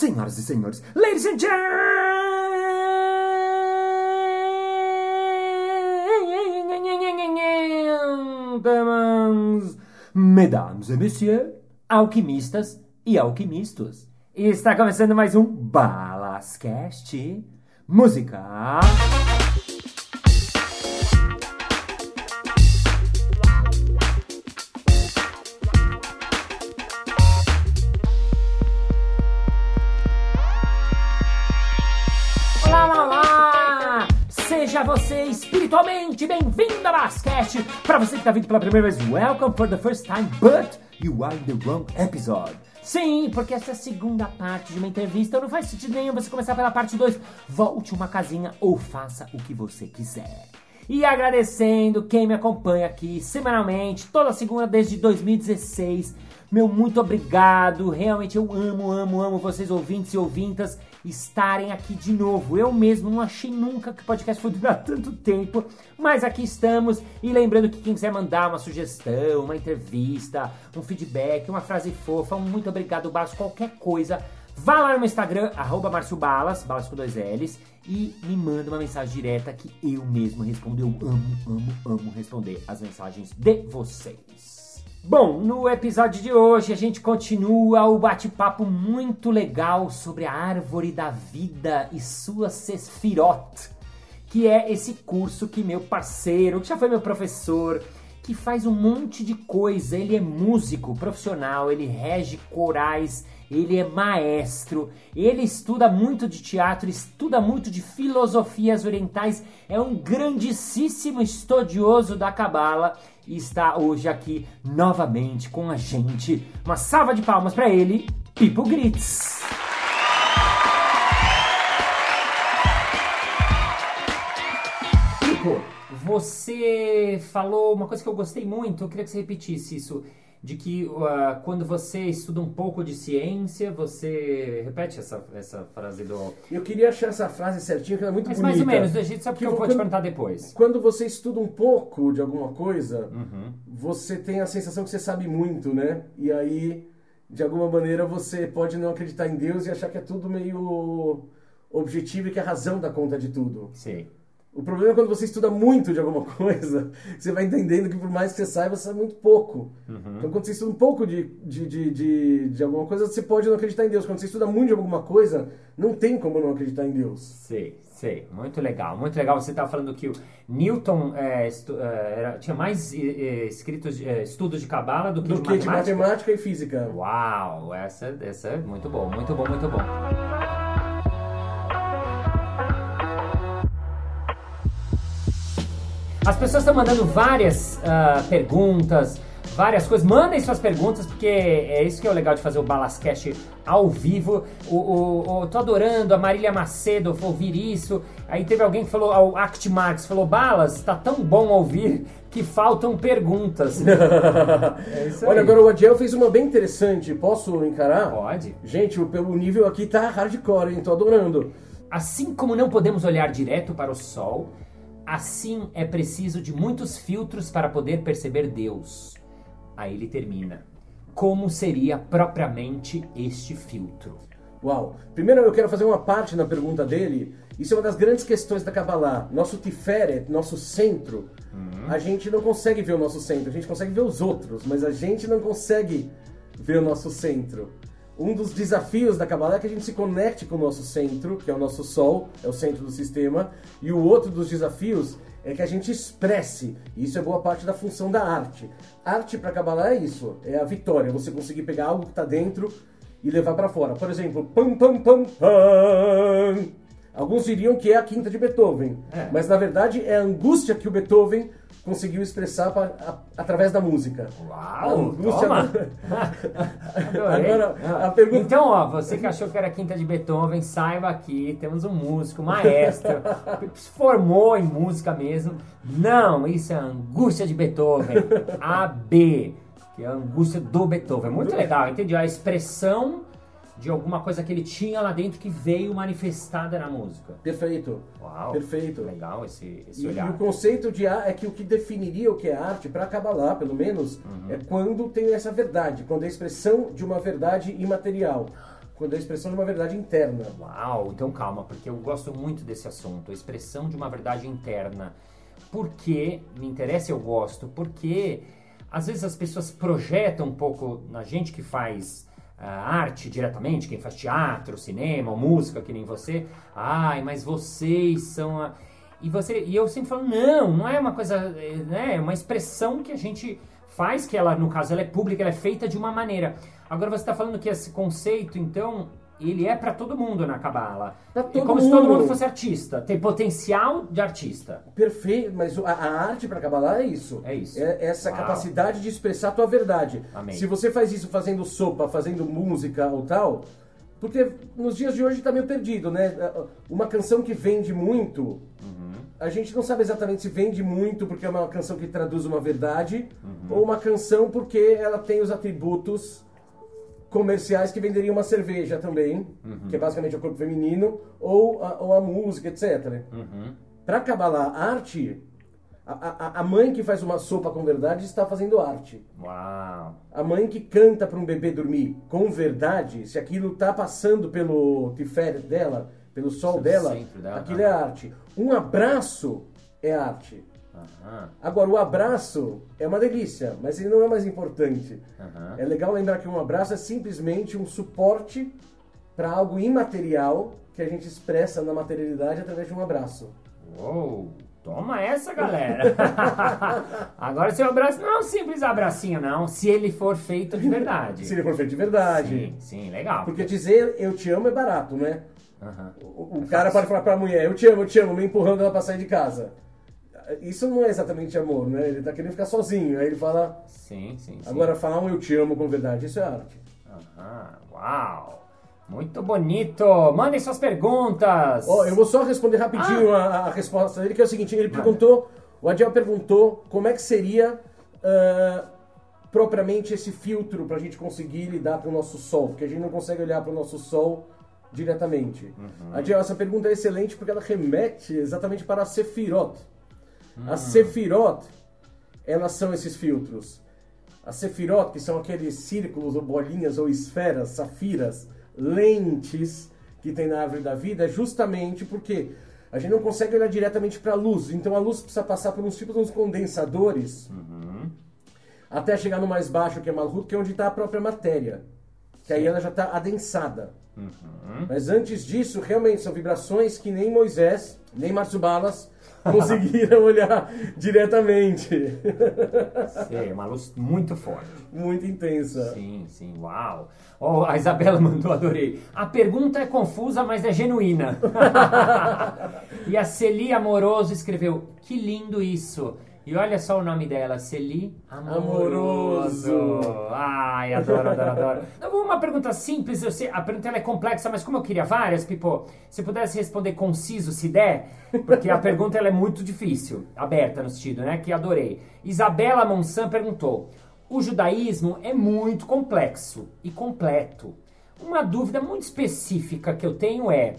Senhoras e senhores, ladies and gentlemen, mesdames et messieurs, alquimistas e alquimistas. Está começando mais um Balascast Música. Espiritualmente bem-vindo a Basquete! Para você que está vindo pela primeira vez, welcome for the first time, but you are in the wrong episode. Sim, porque essa é a segunda parte de uma entrevista não faz sentido nenhum você começar pela parte 2. Volte uma casinha ou faça o que você quiser. E agradecendo quem me acompanha aqui semanalmente, toda segunda desde 2016. Meu muito obrigado. Realmente eu amo, amo, amo vocês ouvintes e ouvintas estarem aqui de novo. Eu mesmo não achei nunca que o podcast foi durar tanto tempo, mas aqui estamos. E lembrando que quem quiser mandar uma sugestão, uma entrevista, um feedback, uma frase fofa, um muito obrigado, Balas, qualquer coisa, vá lá no meu Instagram, arroba Balas, Balas com dois L's, e me manda uma mensagem direta que eu mesmo respondo. Eu amo, amo, amo responder as mensagens de vocês. Bom, no episódio de hoje a gente continua o bate-papo muito legal sobre a árvore da vida e sua Sesfirot, que é esse curso que meu parceiro, que já foi meu professor, que faz um monte de coisa. Ele é músico profissional, ele rege corais, ele é maestro, ele estuda muito de teatro, estuda muito de filosofias orientais, é um grandíssimo estudioso da Cabala e está hoje aqui novamente com a gente. Uma salva de palmas para ele, Pipo Grits. Pipo, você falou uma coisa que eu gostei muito, eu queria que você repetisse isso de que uh, quando você estuda um pouco de ciência, você. Repete essa, essa frase do. Eu queria achar essa frase certinha, que ela é muito Mas bonita. mais ou menos, a gente sabe que eu vou te quando- perguntar depois. Quando você estuda um pouco de alguma coisa, Uhum. você tem a sensação que você sabe muito, né? E aí, de alguma maneira, você pode não acreditar em Deus e achar que é tudo meio objetivo e que a razão dá conta de tudo. Sei. O problema é quando você estuda muito de alguma coisa, você vai entendendo que por mais que você saiba, você sabe muito pouco. Uhum. Então quando você estuda um pouco de, de, de, de, de alguma coisa, você pode não acreditar em Deus. Quando você estuda muito de alguma coisa, não tem como não acreditar em Deus. Sei, sei. Muito legal, muito legal. Você estava falando que o Newton é, estu- é, era- tinha mais é, escritos, estudos de cabala do que Do de que de matemática. matemática e física. Uau, essa, essa é muito bom, muito bom, muito bom. As pessoas estão mandando várias ah, perguntas, várias coisas. Mandem suas perguntas, porque é isso que é o legal de fazer o Balascast ao vivo. O, o, o- tô adorando a Marília Macedo ouvir isso. Aí teve alguém que falou, o Act Marx, falou: Balas, tá tão bom ouvir que faltam perguntas. É isso aí. Olha, agora o Adiel fez uma bem interessante. Posso encarar? Pode. Gente, o, o nível aqui tá hardcore, hein? Tô adorando. Assim como não podemos olhar direto para o sol, assim é preciso de muitos filtros para poder perceber Deus. Aí ele termina. Como seria propriamente este filtro? Uau. Primeiro eu quero fazer uma parte na pergunta dele. Isso é uma das grandes questões da Kabbalah. Nosso Tiferet, nosso centro, a gente não consegue ver o nosso centro. A gente consegue ver os outros, mas a gente não consegue ver o nosso centro. Um dos desafios da Kabbalah é que a gente se conecte com o nosso centro, que é o nosso Sol, é o centro do sistema. E o outro dos desafios é que a gente expresse. E isso é boa parte da função da arte. Arte para Kabbalah é isso, é a vitória. Você conseguir pegar algo que está dentro e levar para fora. Por exemplo, pam pam pam pam. Alguns diriam que é a quinta de Beethoven, É. mas na verdade é a angústia que o Beethoven conseguiu expressar pa- a- através da música. A Uau, angústia toma! Agora, Ah. a pergunta- Então, ó, você que achou que era a quinta de Beethoven, saiba aqui, temos um músico, maestro, se formou em música mesmo. Não, isso é a angústia de Beethoven. AB, que é a angústia do Beethoven. Muito legal, entendi. A expressão de alguma coisa que ele tinha lá dentro que veio manifestada na música. Perfeito. Uau, Perfeito. legal esse, esse E, e olhar. o conceito de arte é que o que definiria o que é arte, para Kabbalah, pelo menos, Uhum. é quando tem essa verdade, quando é a expressão de uma verdade imaterial. quando é a expressão de uma verdade interna. Uau, então calma, porque eu gosto muito desse assunto, a expressão de uma verdade interna. Por que me interessa e eu gosto? Porque às vezes as pessoas projetam um pouco na gente que faz arte diretamente, quem faz teatro, cinema, música, que nem você. Ai, mas vocês são a... E, você, e eu sempre falo, não, não é uma coisa, né, é uma expressão que a gente faz, que ela, no caso, ela é pública, ela é feita de uma maneira. Agora você está falando que esse conceito, então, ele é para todo mundo na Cabala. Pra todo é como mundo. se todo mundo fosse artista, tem potencial de artista. Perfeito, mas a, a arte para Kabbalah é isso. É isso. É essa Uau. capacidade de expressar a tua verdade. Amém. Se você faz isso fazendo sopa, fazendo música ou tal, porque nos dias de hoje tá meio perdido, né? Uma canção que vende muito, Uhum. a gente não sabe exatamente se vende muito porque é uma canção que traduz uma verdade Uhum. ou uma canção porque ela tem os atributos comerciais que venderiam uma cerveja também, Uhum. que é basicamente o corpo feminino, ou a, ou a música, etc. Uhum. Para Kabbalah, arte, a, a, a mãe que faz uma sopa com verdade está fazendo arte. Uau. A mãe que canta para um bebê dormir com verdade, se aquilo está passando pelo tiferet dela, pelo sol dela, dela, aquilo é arte. Um abraço é arte. Agora, o abraço é uma delícia, mas ele não é mais importante. Aham. É legal lembrar que um abraço é simplesmente um suporte para algo imaterial que a gente expressa na materialidade através de um abraço. Uou. Toma essa, galera. Agora seu abraço não é um simples abracinho, não. Se ele for feito de verdade. Se ele for feito de verdade. Sim, sim, legal. Porque dizer eu te amo é barato, né? Aham. O, o cara pode falar pra mulher, eu te amo, eu te amo, me empurrando ela pra sair de casa. Isso não é exatamente amor, né? Ele tá querendo ficar sozinho. Aí ele fala. Sim, sim, sim. Agora, falar um eu te amo com verdade, isso é arte. Aham. Uau. Muito bonito. Mandem suas perguntas. Ó, eu vou só responder rapidinho a, a resposta dele, que é o seguinte: ele perguntou, o Adiel perguntou como é que seria ah, propriamente esse filtro pra gente conseguir lidar com o nosso sol, porque a gente não consegue olhar para o nosso sol diretamente. Adiel, essa pergunta é excelente porque ela remete exatamente para a Sefirot. As Sefirot, elas são esses filtros. As Sefirot, que são aqueles círculos ou bolinhas ou esferas, safiras, lentes que tem na árvore da vida, justamente porque a gente não consegue olhar diretamente para a luz. Então a luz precisa passar por uns tipos de uns condensadores Uhum. até chegar no mais baixo, que é Malhut, que é onde está a própria matéria. Que aí ela já está adensada. Uhum. Mas antes disso, realmente são vibrações que nem Moisés, nem Márcio Balas conseguiram olhar diretamente. Sim, uma luz muito forte. Muito intensa. Sim, sim, uau. Oh, a Isabela mandou, adorei. A pergunta é confusa, mas é genuína. e a Celi Amoroso escreveu, que lindo isso. E olha só o nome dela, Celi Amoroso. Amoroso. Ai, adoro, adoro, adoro. Não, Uma pergunta simples, eu sei, a pergunta é complexa, mas como eu queria várias, Pipo, se pudesse responder conciso, se der, porque a pergunta é muito difícil, aberta no sentido, né, que adorei. Isabela Monsan perguntou, o judaísmo é muito complexo e completo. Uma dúvida muito específica que eu tenho é: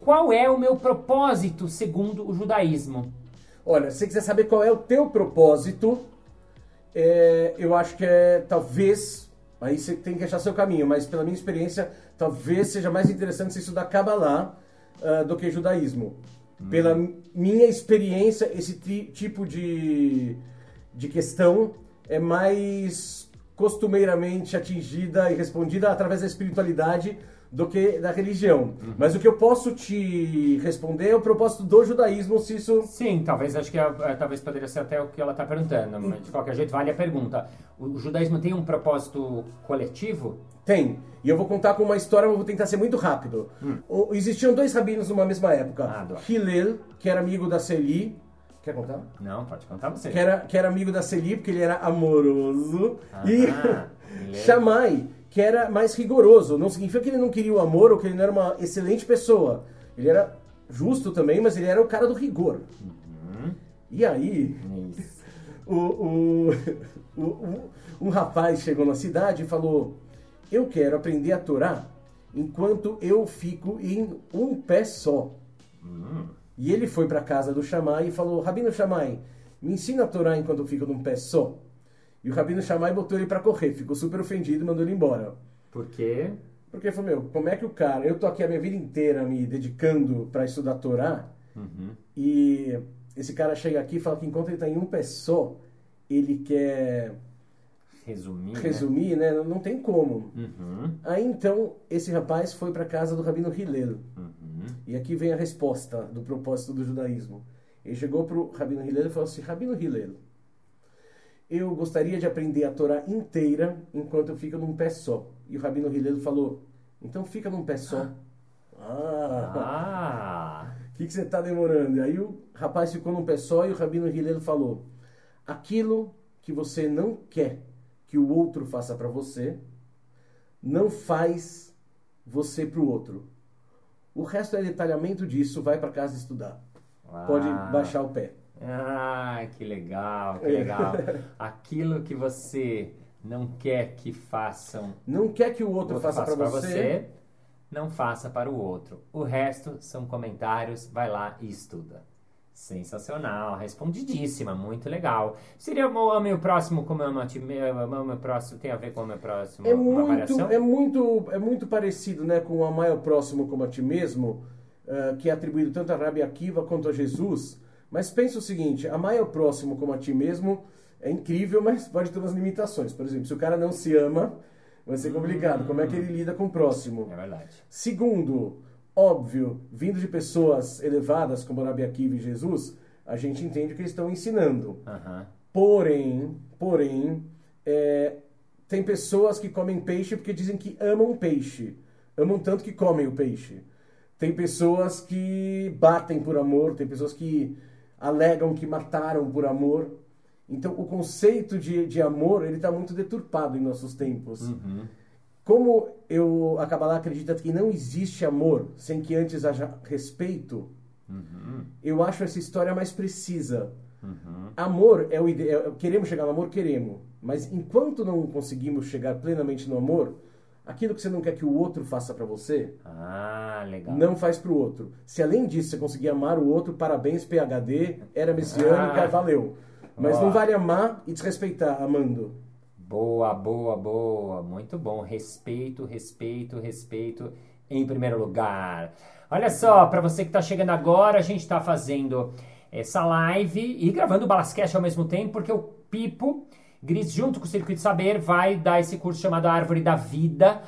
qual é o meu propósito segundo o judaísmo? Olha, se você quiser saber qual é o teu propósito, é, eu acho que é talvez. Aí você tem que achar seu caminho, mas pela minha experiência, talvez seja mais interessante você estudar Kabbalah ah, do que judaísmo. Pela minha experiência, esse ti- tipo de, de questão é mais costumeiramente atingida e respondida através da espiritualidade do que da religião. Mas o que eu posso te responder é o propósito do judaísmo, se isso Sim, talvez acho que é, é, talvez poderia ser até o que ela está perguntando, mas de qualquer jeito vale a pergunta. O, o judaísmo tem um propósito coletivo? Tem. E eu vou contar com uma história, mas vou tentar ser muito rápido. O- existiam dois rabinos numa mesma época. Hum. Ah. Hillel, que era amigo da Celi. Quer contar? Não, pode contar você. Que era, que era amigo da Celi, porque ele era amoroso. Ah, e Shammai, que era mais rigoroso. Não significa que ele não queria o amor ou que ele não era uma excelente pessoa. Ele era justo também, mas ele era o cara do rigor. Uhum. E aí, o, o, o- um rapaz chegou na cidade e falou: Eu quero aprender a Torá enquanto eu fico em um pé só. Hum. E ele foi para casa do Shammai e falou: Rabino Shammai, me ensina a Torá enquanto eu fico num pé só. E o Rabino Shammai botou ele para correr, ficou super ofendido e mandou ele embora. Por quê? Porque ele falou, meu, como é que o cara... Eu tô aqui a minha vida inteira me dedicando para estudar Torá, Uhum. e esse cara chega aqui e fala que enquanto ele tá em um pé só, ele quer Resumir. né? resumir, né? Não tem como. Uhum. Aí então, esse rapaz foi para casa do Rabino Hillel. Uhum. E aqui vem a resposta do propósito do judaísmo. Ele chegou para o Rabino Hillel e falou assim: Rabino Hillel, eu gostaria de aprender a Torá inteira enquanto eu fico num pé só. E o Rabino Hillel falou: então fica num pé só. Ah, Ah. o que, que você está demorando? E aí o rapaz ficou num pé só e o Rabino Hillel falou: aquilo que você não quer que o outro faça para você, não faz você para o outro. O resto é detalhamento disso, vai para casa estudar. Pode Ah. baixar o pé. Ah, que legal, que É. legal. Aquilo que você não quer que façam Não quer que o outro, outro faça para pra você, não faça para o outro. O resto são comentários, vai lá e estuda. Sensacional, respondidíssima, muito legal. Seria o ame o próximo como ama a ti mesmo, ame o próximo, tem a ver com o meu próximo? É muito, é muito, é muito parecido, né, com amar ao próximo como a ti mesmo, ah, que é atribuído tanto a Rabi Akiva quanto a Jesus. Mas pensa o seguinte, amar ao próximo como a ti mesmo é incrível, mas pode ter umas limitações. Por exemplo, se o cara não se ama, vai ser complicado. Como é que ele lida com o próximo? É verdade. Segundo, óbvio, vindo de pessoas elevadas como Rabi Akiva e Jesus, a gente entende o que eles estão ensinando. Porém, porém, é, tem pessoas que comem peixe porque dizem que amam peixe. Amam tanto que comem o peixe. Tem pessoas que batem por amor, tem pessoas que alegam que mataram por amor. Então, o conceito de, de amor, ele está muito deturpado em nossos tempos. Uhum. Como eu, a Kabbalah acredita que não existe amor sem que antes haja respeito, Uhum. eu acho essa história mais precisa. Uhum. Amor é o ideal. Queremos chegar no amor? Queremos. Mas enquanto não conseguimos chegar plenamente no amor, aquilo que você não quer que o outro faça pra você, Ah, legal. não faz pro outro. Se além disso você conseguir amar o outro, parabéns, PHD, era messiânica, Ah. valeu. Mas Ó. não vale amar e desrespeitar amando. Boa, boa, boa. Muito bom. Respeito, respeito, respeito em primeiro lugar. Olha só, para você que está chegando agora, a gente está fazendo essa live e gravando o Balascast ao mesmo tempo, porque o Pipo Gris, junto com o Circuito Saber, vai dar esse curso chamado Árvore da Vida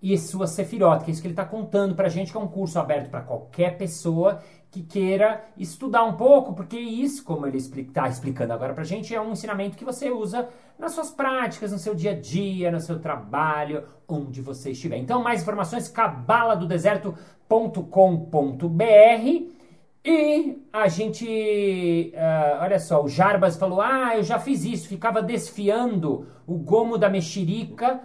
e sua Sefirot, que é isso que ele está contando pra gente, que é um curso aberto para qualquer pessoa que queira estudar um pouco, porque isso, como ele está explicando agora pra gente, é um ensinamento que você usa nas suas práticas, no seu dia a dia, no seu trabalho, onde você estiver. Então, mais informações, cabaladodeserto.com.br e a gente, ah, olha só, o Jarbas falou, ah, eu já fiz isso, ficava desfiando o gomo da mexerica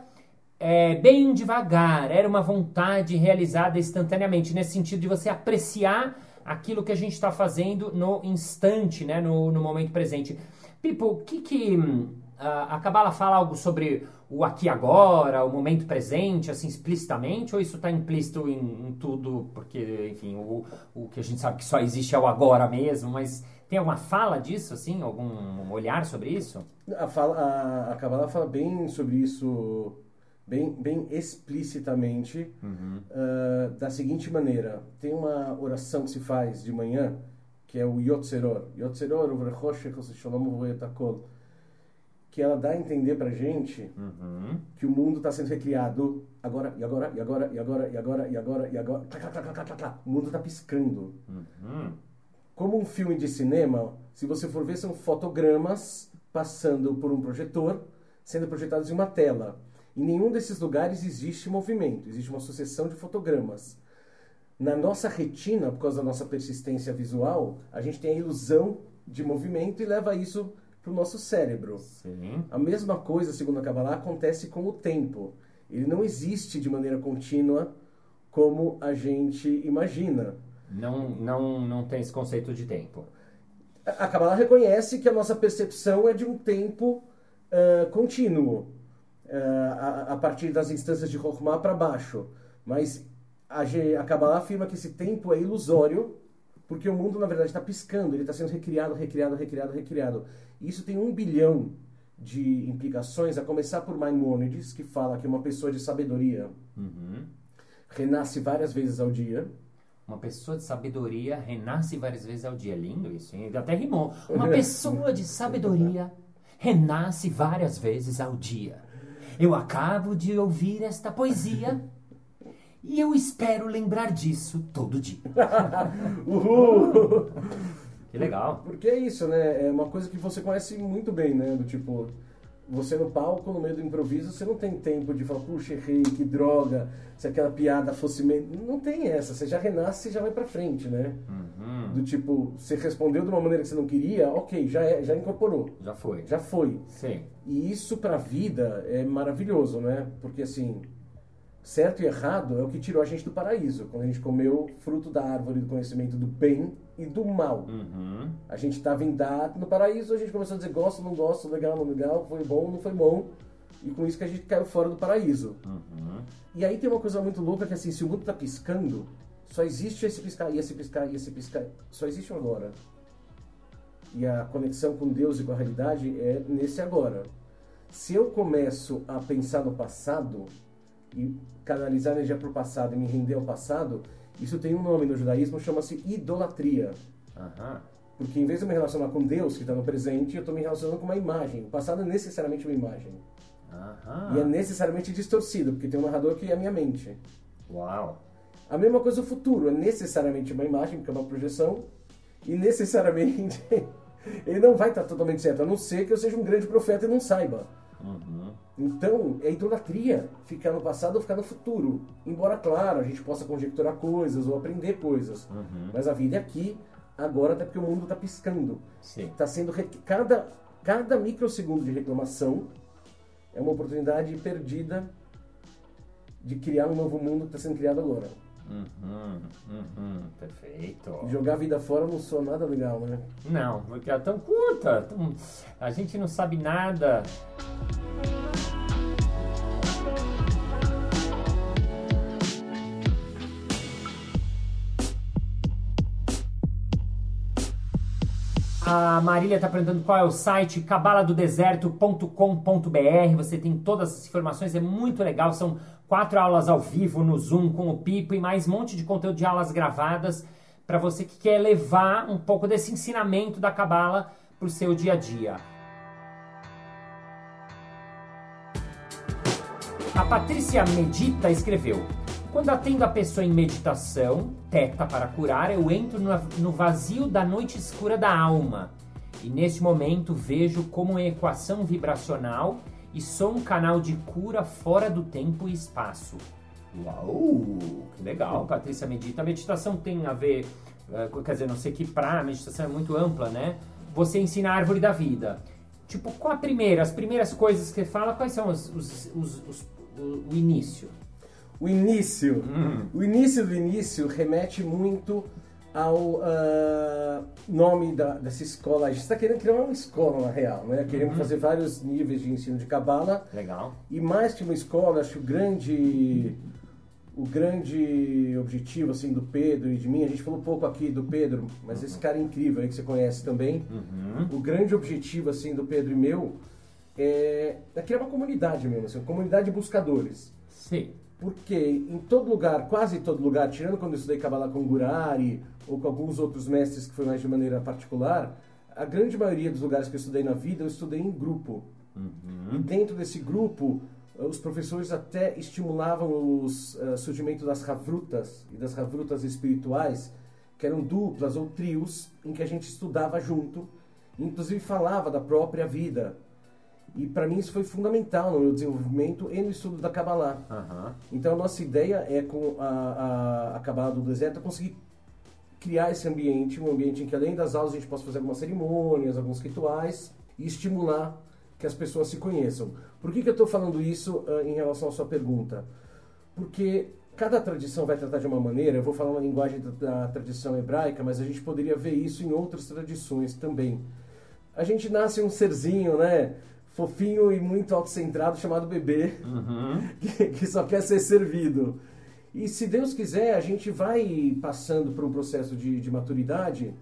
é, bem devagar, era uma vontade realizada instantaneamente, nesse sentido de você apreciar aquilo que a gente está fazendo no instante, né, no, no momento presente. Pipo, o que que hum, a a Kabbalah fala algo sobre o aqui agora, o momento presente, assim, explicitamente, ou isso está implícito em, em tudo, porque, enfim, o, o que a gente sabe que só existe é o agora mesmo, mas tem alguma fala disso, assim, algum olhar sobre isso? A, fala, a, a Kabbalah fala bem sobre isso, bem, bem explicitamente, ah, da seguinte maneira. Tem uma oração que se faz de manhã, que é o Yotzeror. Yotzeror, o Vrechosh, Shalom Voyetakol. Que ela dá a entender pra gente Uhum. que o mundo está sendo recriado agora, e agora, e agora, e agora, e agora, e agora, e agora. Clá, clá, clá. O mundo está piscando. Uhum. Como um filme de cinema, se você for ver, são fotogramas passando por um projetor, sendo projetados em uma tela. Em nenhum desses lugares existe movimento, existe uma sucessão de fotogramas. Na nossa retina, por causa da nossa persistência visual, a gente tem a ilusão de movimento e leva isso para o nosso cérebro. Sim. A mesma coisa, segundo a Kabbalah, acontece com o tempo. Ele não existe de maneira contínua como a gente imagina. Não, não, não tem esse conceito de tempo. A Kabbalah reconhece que a nossa percepção é de um tempo ah, contínuo, ah, a, a partir das instâncias de Chokhmah para baixo. Mas a, a Kabbalah afirma que esse tempo é ilusório, porque o mundo, na verdade, está piscando, ele está sendo recriado, recriado, recriado, recriado. E isso tem um bilhão de implicações, a começar por Maimônides, que fala que uma pessoa de sabedoria Uhum. renasce várias vezes ao dia. Uma pessoa de sabedoria renasce várias vezes ao dia. Lindo isso, hein? Até rimou. Uma pessoa de sabedoria renasce várias vezes ao dia. Eu acabo de ouvir esta poesia e eu espero lembrar disso todo dia. Uhul! Que legal. Porque é isso, né? É uma coisa que você conhece muito bem, né? Do tipo, você no palco, no meio do improviso, você não tem tempo de falar, puxa, errei, que droga, se aquela piada fosse. Me... Não tem essa, você já renasce e já vai pra frente, né? Uhum. Do tipo, você respondeu de uma maneira que você não queria, ok, já, é, já incorporou. Já foi. Já foi. Sim. E isso pra vida é maravilhoso, né? Porque assim, certo e errado é o que tirou a gente do paraíso. Quando a gente comeu fruto da árvore do conhecimento do bem e do mal. Uhum. A gente estava em dar no paraíso, a gente começou a dizer gosto, não gosto, legal, não legal, foi bom, não foi bom. E com isso que a gente caiu fora do paraíso. Uhum. E aí tem uma coisa muito louca que assim, se o mundo tá piscando, só existe esse piscar, e esse piscar, e esse piscar. Só existe agora. E a conexão com Deus e com a realidade é nesse agora. Se eu começo a pensar no passado e canalizar energia para o passado e me render ao passado, isso tem um nome no judaísmo, chama-se idolatria. Aham. Porque em vez de eu me relacionar com Deus, que está no presente, eu estou me relacionando com uma imagem. O passado é necessariamente uma imagem. Aham. E é necessariamente distorcido, porque tem um narrador que é a minha mente. Uau. A mesma coisa o futuro, é necessariamente uma imagem, porque é uma projeção, e necessariamente ele não vai estar totalmente certo, a não ser que eu seja um grande profeta e não saiba. Uhum. Então, é idolatria ficar no passado ou ficar no futuro. Embora, claro, a gente possa conjecturar coisas ou aprender coisas. Uhum. Mas a vida é aqui, agora, até porque o mundo está piscando. Está sendo. re- Cada, cada microsegundo de reclamação é uma oportunidade perdida de criar um novo mundo que está sendo criado agora. Uhum. Uhum. Perfeito. Jogar a vida fora não soa nada legal, né? Não, porque é tão curta. tão- A gente não sabe nada. A Marília está perguntando qual é o site cabaladodeserto.com.br. Você tem todas as informações, é muito legal. São quatro aulas ao vivo no Zoom com o Pipo e mais um monte de conteúdo de aulas gravadas para você que quer levar um pouco desse ensinamento da Cabala para o seu dia a dia. A Patrícia Medita escreveu: Quando atendo a pessoa em meditação, teta para curar, eu entro no, vazio da noite escura da alma. E nesse momento vejo como uma equação vibracional e sou um canal de cura fora do tempo e espaço. Uau! Que legal, Patrícia Medita. A meditação tem a ver, eh, quer dizer, não sei que pra, a meditação é muito ampla, né? Você ensina a árvore da vida. Tipo, qual a primeira, as primeiras coisas que você fala, quais são os, os- os- o início? O início. Hum. O início do início remete muito ao ah, nome da- dessa escola. A gente está querendo criar uma escola, na real, né? Queremos fazer vários níveis de ensino de cabala. Legal. E mais que uma escola, acho que o grande, o grande objetivo assim do Pedro e de mim, a gente falou pouco aqui do Pedro, mas esse cara incrível aí que você conhece também. Uhum. O grande objetivo assim do Pedro e meu é, é criar uma comunidade mesmo, assim, uma comunidade de buscadores. Sim. Porque em todo lugar, quase todo lugar, tirando quando eu estudei Kabbalah com Gurari ou com alguns outros mestres que foi mais de maneira particular, a grande maioria dos lugares que eu estudei na vida, eu estudei em grupo. E Uhum. dentro desse grupo, eh, os professores até estimulavam o surgimento das ravrutas e das ravrutas espirituais, que eram duplas ou trios em que a gente estudava junto, inclusive falava da própria vida. E para mim isso foi fundamental no meu desenvolvimento e no estudo da Kabbalah. Aham. Então a nossa ideia é com a, a, a Cabala do Deserto conseguir criar esse ambiente, um ambiente em que além das aulas a gente possa fazer algumas cerimônias, alguns rituais e estimular que as pessoas se conheçam. Por que, que eu estou falando isso ah, em relação à sua pergunta? Porque cada tradição vai tratar de uma maneira, eu vou falar uma linguagem da, da tradição hebraica, mas a gente poderia ver isso em outras tradições também. A gente nasce um serzinho, né? Fofinho e muito autocentrado chamado bebê Uhum. que, que só quer ser servido. E se Deus quiser, a gente vai passando por um processo de, de maturidade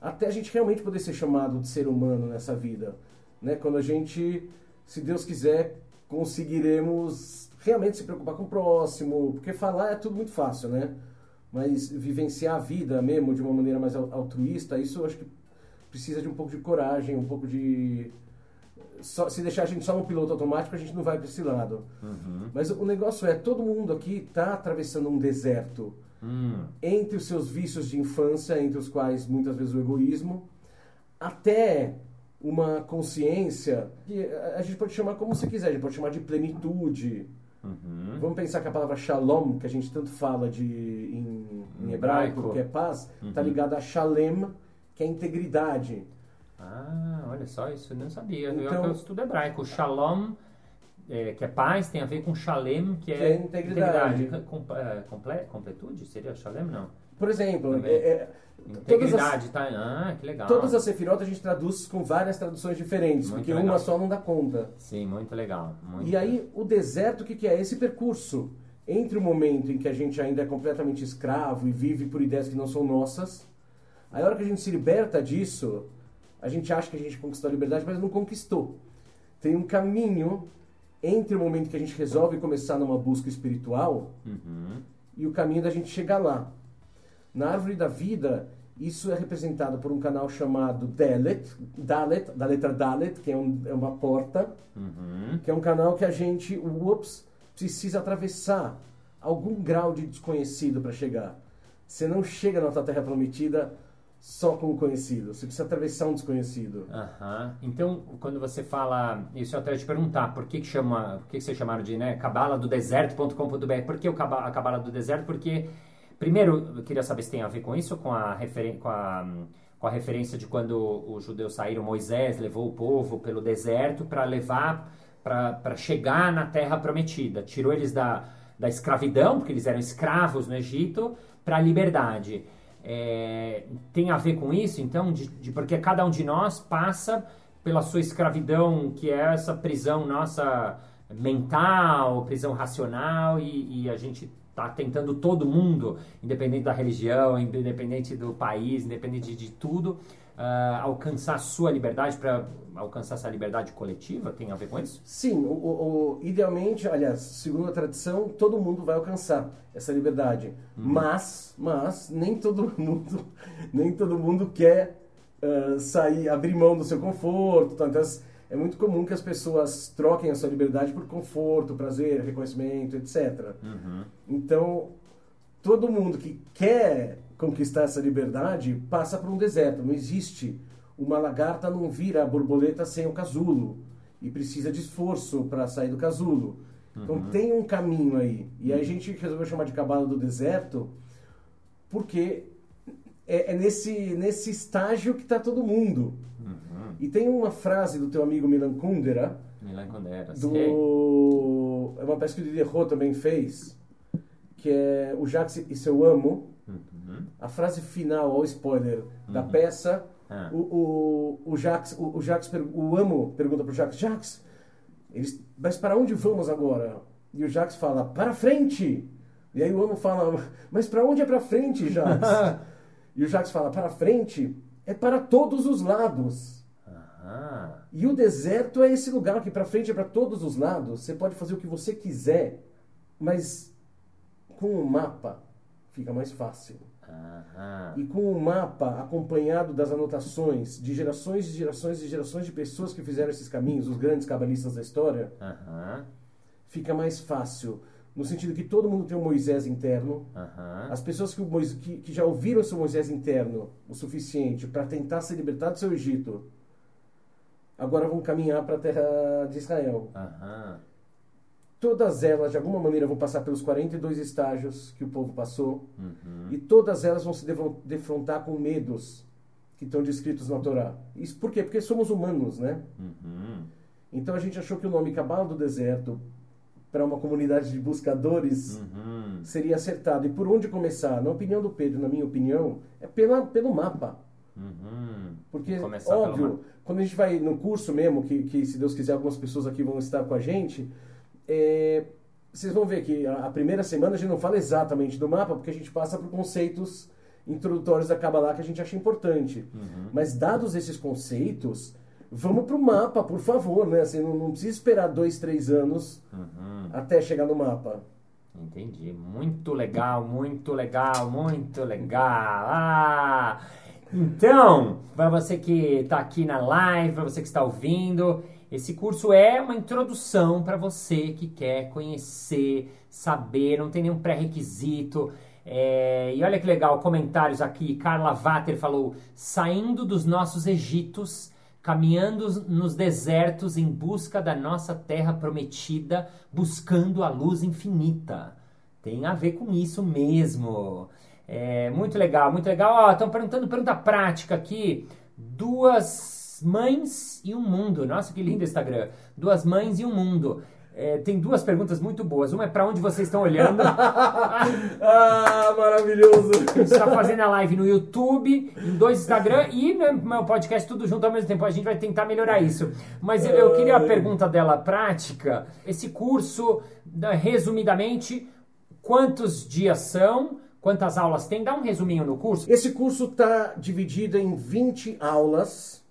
até a gente realmente poder ser chamado de ser humano nessa vida. Né? Quando a gente, se Deus quiser, conseguiremos realmente se preocupar com o próximo, porque falar é tudo muito fácil, né? Mas vivenciar a vida mesmo de uma maneira mais altruísta, isso eu acho que precisa de um pouco de coragem, um pouco de só, se deixar a gente só no piloto automático, a gente não vai para esse lado. Uhum. Mas o negócio é, todo mundo aqui está atravessando um deserto. Hum. Entre os seus vícios de infância, entre os quais muitas vezes o egoísmo, até uma consciência que a gente pode chamar como você quiser, a gente pode chamar de plenitude. Uhum. Vamos pensar que a palavra shalom, que a gente tanto fala de, em, em hebraico, que é paz, está uhum. Ligada a shalem, que é integridade. Ah, olha só, isso eu não sabia. Então, eu, eu estudo hebraico. Shalom, é, que é paz, tem a ver com shalem, que, é que é, é integridade. integridade. Com, é, comple, completude? Seria shalem? Não. Por exemplo, é, é, integridade, as, tá? Ah, que legal. Todas as sefirot a gente traduz com várias traduções diferentes, muito porque legal. uma só não dá conta. Sim, muito legal. Muito e legal. aí, o deserto, o que, que é? Esse percurso entre o momento em que a gente ainda é completamente escravo e vive por ideias que não são nossas, a hora que a gente se liberta disso, a gente acha que a gente conquistou a liberdade, mas não conquistou. Tem um caminho entre o momento que a gente resolve começar numa busca espiritual uhum. e o caminho da gente chegar lá. Na árvore da vida, isso é representado por um canal chamado Dalet, Dalet da letra Dalet, que é, um, é uma porta, uhum. que é um canal que a gente, ups, precisa atravessar algum grau de desconhecido para chegar. Você não chega na tua terra prometida só com o conhecido, você precisa atravessar um desconhecido. Então, quando você fala, isso eu até te perguntar, por que, que chama, por que, que chamaram de né, cabala do deserto.com.br? Por que o a cabala do deserto? Porque, primeiro, eu queria saber se tem a ver com isso, com a, com a, com a referência de quando os judeus saíram, Moisés levou o povo pelo deserto para levar, para chegar na terra prometida. Tirou eles da, da escravidão, porque eles eram escravos no Egito, para a liberdade é, tem a ver com isso, então, de, de, porque cada um de nós passa pela sua escravidão, que é essa prisão nossa mental, prisão racional, e, e a gente está tentando todo mundo, independente da religião, independente do país, independente de, de tudo, uh, alcançar sua liberdade para alcançar essa liberdade coletiva? Tem a ver com isso? Sim, o, o, idealmente, aliás, segundo a tradição, todo mundo vai alcançar essa liberdade. Uhum. Mas, mas nem todo mundo, nem todo mundo quer uh, sair, abrir mão do seu conforto. Tanto é muito comum que as pessoas troquem a sua liberdade por conforto, prazer, reconhecimento, etc. Uhum. Então, todo mundo que quer conquistar essa liberdade passa por um deserto. Não existe uma lagarta não vira a borboleta sem o casulo e precisa de esforço para sair do casulo. Então uhum. tem um caminho aí. E aí a gente resolveu chamar de cabala do deserto porque é, é nesse, nesse estágio que está todo mundo. Uhum. E tem uma frase do teu amigo Milan Kundera. Milan Kundera, do... É uma peça que o Diderot também fez, que é o Jacques e seu amo. Uhum. A frase final, ou spoiler, da uhum. peça ah. O, o, o Jax, o, o, Jax, o Amo pergunta pro Jax, Jax, eles, mas para onde vamos agora? E o Jax fala, para frente! E aí o Amo fala, mas para onde é para frente, Jax? e o Jax fala, para frente é para todos os lados. E o deserto é esse lugar que para frente é para todos os lados. Você pode fazer o que você quiser, mas com o um mapa fica mais fácil. E com o mapa acompanhado das anotações de gerações e gerações e gerações de pessoas que fizeram esses caminhos, os grandes cabalistas da história, fica mais fácil. No sentido que todo mundo tem um Moisés interno. As pessoas que, Moisés, que, que, já ouviram seu Moisés interno o suficiente para tentar se libertar do seu Egito, agora vão caminhar para a terra de Israel. Todas elas, de alguma maneira, vão passar pelos 42 estágios que o povo passou. Uhum. E todas elas vão se defrontar com medos que estão descritos na Torá. Isso por quê? Porque somos humanos, né? Uhum. Então a gente achou que o nome Cabala do Deserto, para uma comunidade de buscadores, uhum. seria acertado. E por onde começar? Na opinião do Pedro, na minha opinião, é pela, pelo mapa. Uhum. Porque, óbvio, quando a gente vai no curso mesmo, que, que se Deus quiser algumas pessoas aqui vão estar com a gente é, vocês vão ver que a, primeira semana a gente não fala exatamente do mapa, porque a gente passa por conceitos introdutórios da Kabbalah que a gente acha importante. Uhum. Mas dados esses conceitos, vamos pro mapa, por favor, né? Assim, não, não precisa esperar dois, três anos Uhum. até chegar no mapa. Entendi. Muito legal, muito legal, muito legal. Ah! Então, para você que está aqui na live, para você que está ouvindo, esse curso é uma introdução para você que quer conhecer, saber, não tem nenhum pré-requisito. É, e olha que legal, comentários aqui. Carla Vater falou: saindo dos nossos Egitos, caminhando nos desertos em busca da nossa terra prometida, buscando a luz infinita. Tem a ver com isso mesmo. É, muito legal, muito legal. Estão perguntando pergunta prática aqui. Duas mães e um mundo. Nossa, que lindo Instagram. Duas mães e um mundo. É, tem duas perguntas muito boas. Uma é para onde vocês estão olhando. ah, maravilhoso! A gente está fazendo a live no YouTube, em dois Instagram e no meu podcast tudo junto ao mesmo tempo. A gente vai tentar melhorar isso. Mas eu, eu queria a pergunta dela prática. Esse curso, da- resumidamente, quantos dias são? Quantas aulas tem? Dá um resuminho no curso. Esse curso está dividido em 20 aulas.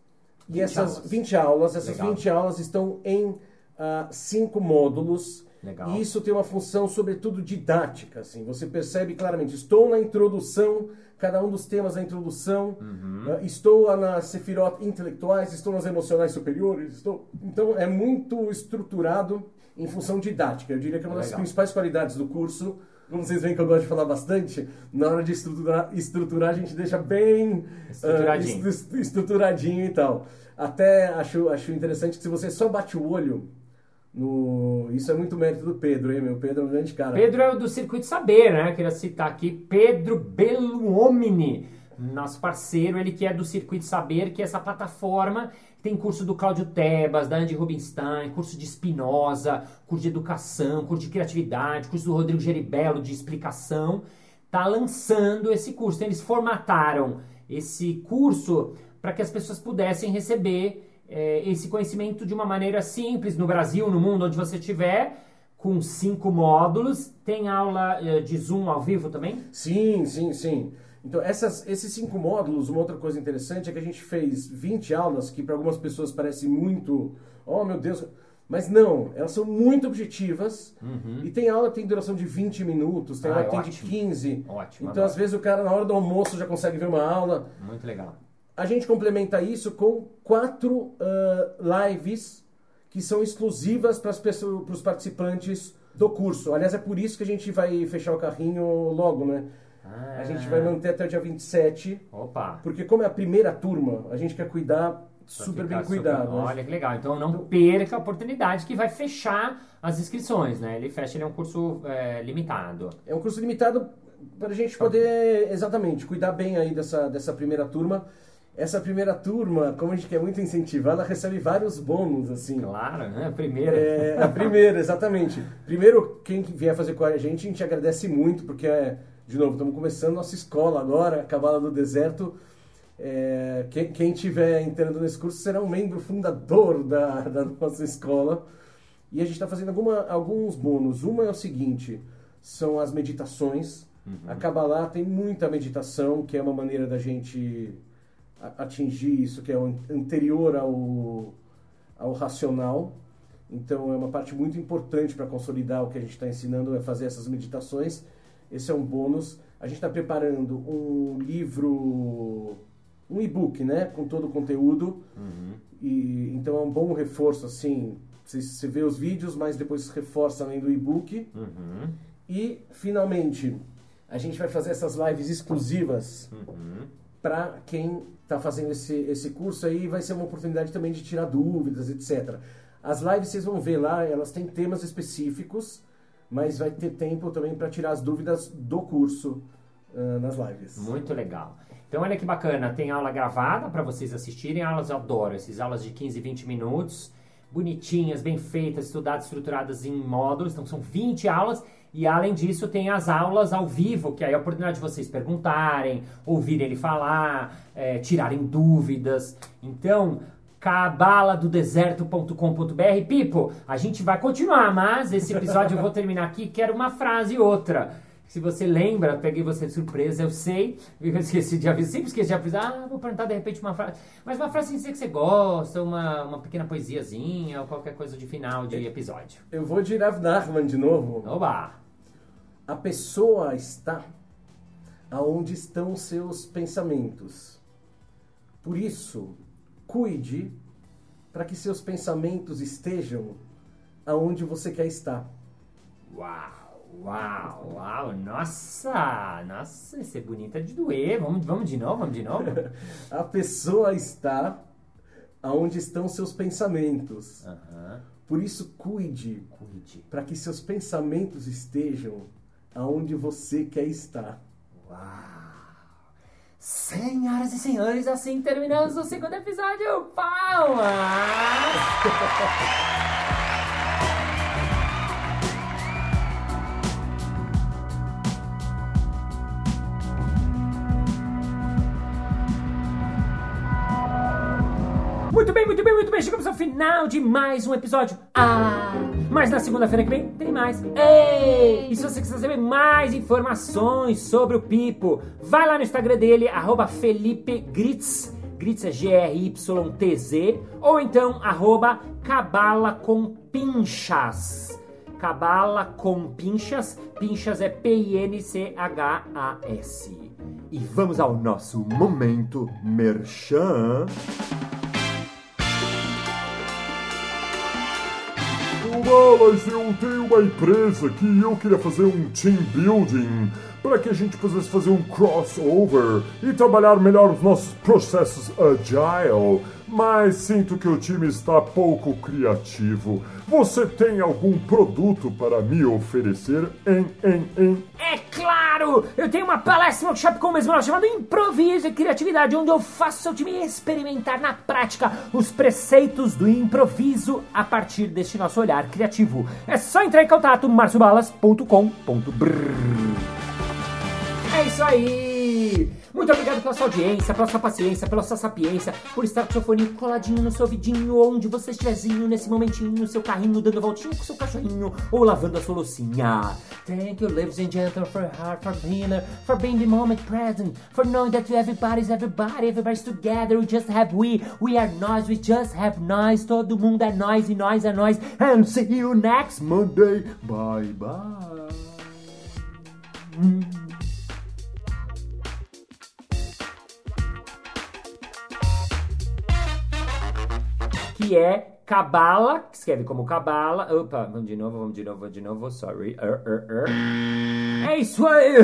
E 20 essas aulas. 20 aulas, essas Legal. 20 aulas estão em ah, cinco módulos. Legal. E isso tem uma função, sobretudo, didática. Assim. Você percebe claramente, estou na introdução, cada um dos temas da introdução, Uhum. ah, estou nas sefirot intelectuais, estou nas emocionais superiores. Estou... Então, é muito estruturado em função didática. Eu diria que é uma das Legal. principais qualidades do curso. Como vocês veem que eu gosto de falar bastante, na hora de estruturar, estruturar a gente deixa bem Estruturadinho. ah, estru- estruturadinho e tal. Até acho, acho interessante que se você só bate o olho no. Isso é muito mérito do Pedro, hein, meu? Pedro é um grande cara. Pedro é o do Circuito Saber, né? Queria citar aqui Pedro Belluomini, nosso parceiro, ele que é do Circuito Saber, que é essa plataforma tem curso do Cláudio Tebas, da Andy Rubinstein, curso de Spinoza, curso de educação, curso de criatividade, curso do Rodrigo Geribello de explicação. Tá lançando esse curso. Então, eles formataram esse curso para que as pessoas pudessem receber eh, esse conhecimento de uma maneira simples no Brasil, no mundo onde você estiver, com cinco módulos. Tem aula eh, de Zoom ao vivo também? Sim, sim, sim. Então, essas, esses cinco módulos, uma outra coisa interessante é que a gente fez 20 aulas, que para algumas pessoas parece muito. Oh, meu Deus. Mas não, elas são muito objetivas. E tem aula que tem duração de 20 minutos, tem Uhum. Ah, aula que tem de ótimo. 15. Ótimo, Então, às vezes, o cara, na hora do almoço, já consegue ver uma aula. Muito legal. A gente complementa isso com quatro ah, lives que são exclusivas para os participantes do curso. Aliás, é por isso que a gente vai fechar o carrinho logo, né? Ah, A gente vai manter até o dia 27, Opa! porque como é a primeira turma, a gente quer cuidar Pra super bem cuidado. né? Olha que legal. Então não perca a oportunidade que vai fechar as inscrições, né? Ele fecha, ele é um curso é, limitado. É um curso limitado para a gente poder, exatamente, cuidar bem aí dessa, dessa primeira turma. Essa primeira turma, como a gente quer muito incentivar, ela recebe vários bônus, assim. Claro, né? Primeiro. É, a primeira, exatamente. Primeiro, quem vier fazer com a gente, a gente agradece muito, porque, é, de novo, estamos começando nossa escola agora, a Cabala do Deserto. É, quem, quem tiver entrando nesse curso será um membro fundador da, da nossa escola. E a gente está fazendo alguma, alguns bônus. Uma é o seguinte, são as meditações. A Kabbalah tem muita meditação, que é uma maneira da gente atingir isso, que é anterior ao, ao racional. Então é uma parte muito importante para consolidar o que a gente está ensinando, é fazer essas meditações. Esse é um bônus. A gente está preparando um livro, um e-book, né, com todo o conteúdo. E então é um bom reforço assim. Você, você vê os vídeos, mas depois reforça além do e-book. Uhum. E finalmente a gente vai fazer essas lives exclusivas Uhum. para quem está fazendo esse, esse curso aí vai ser uma oportunidade também de tirar dúvidas, etc. As lives vocês vão ver lá, elas têm temas específicos, mas vai ter tempo também para tirar as dúvidas do curso ah, nas lives. Muito legal. Então, olha que bacana, tem aula gravada para vocês assistirem, aulas eu adoro, essas aulas de 15, 20 minutos, bonitinhas, bem feitas, estudadas, estruturadas em módulos, então são 20 aulas, e além disso tem as aulas ao vivo, que aí é a oportunidade de vocês perguntarem, ouvirem ele falar, eh, tirarem dúvidas. Então, cabaladodeserto.com.br. Pipo, a gente vai continuar, mas esse episódio eu vou terminar aqui, quero uma frase e outra. Se você lembra, peguei você de surpresa, eu sei. Eu esqueci de avisar, sempre esqueci de avisar. Ah, vou perguntar de repente uma frase. Mas uma frase que você gosta, uma, uma pequena poesiazinha, ou qualquer coisa de final de episódio. Eu vou de Rav Nachman de novo. Oba! A pessoa está aonde estão seus pensamentos. Por isso, cuide para que seus pensamentos estejam aonde você quer estar. Uau, uau, uau, nossa, nossa, isso é bonita de doer. Vamos, vamos de novo, vamos de novo. A pessoa está aonde estão seus pensamentos. Aham, Por isso, cuide cuide. para que seus pensamentos estejam aonde você quer estar. Uau. Senhoras e senhores, assim terminamos o segundo episódio. Palmas! bem. Chegamos ao final de mais um episódio. Ah, mas na segunda-feira que vem tem mais. Ei! E se você quiser saber mais informações sobre o Pipo, vai lá no Instagram dele, arroba Felipe Gritz. Gritz é G-R-Y-T-Z. Ou então, arroba Cabala com Pinchas. Cabala com Pinchas. Pinchas é P-I-N-C-H-A-S. E vamos ao nosso momento merchan. Mas eu tenho uma empresa que eu queria fazer um team building para que a gente pudesse fazer um crossover e trabalhar melhor os nossos processos agile. Mas sinto que o time está pouco criativo. Você tem algum produto para me oferecer em, em, em? É claro! Eu tenho uma palestra workshop com o mesmo nome chamado Improviso e Criatividade, onde eu faço seu time experimentar na prática os preceitos do improviso a partir deste nosso olhar criativo. É só entrar em contato marciobalas.com.br. É isso aí! Muito obrigado pela sua audiência, pela sua paciência, pela sua sapiência, por estar com seu fone coladinho no seu ouvidinho, onde você estiverzinho nesse momentinho, no seu carrinho, dando voltinha com seu cachorrinho, ou lavando a sua loucinha. Thank you, ladies and gentlemen, for heart, for being for being the moment present, for knowing that everybody's everybody, everybody's together, we just have we, we are nós, we just have nós, todo mundo é nós e nós é nós, and see you next Monday. Bye bye. Que é Cabala, que escreve como Cabala. Opa, vamos de novo, vamos de novo, vamos de novo, sorry. Er, er, er. É isso aí!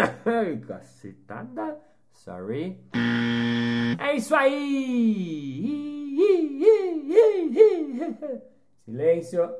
Cacetada. Sorry. É isso aí! Silêncio.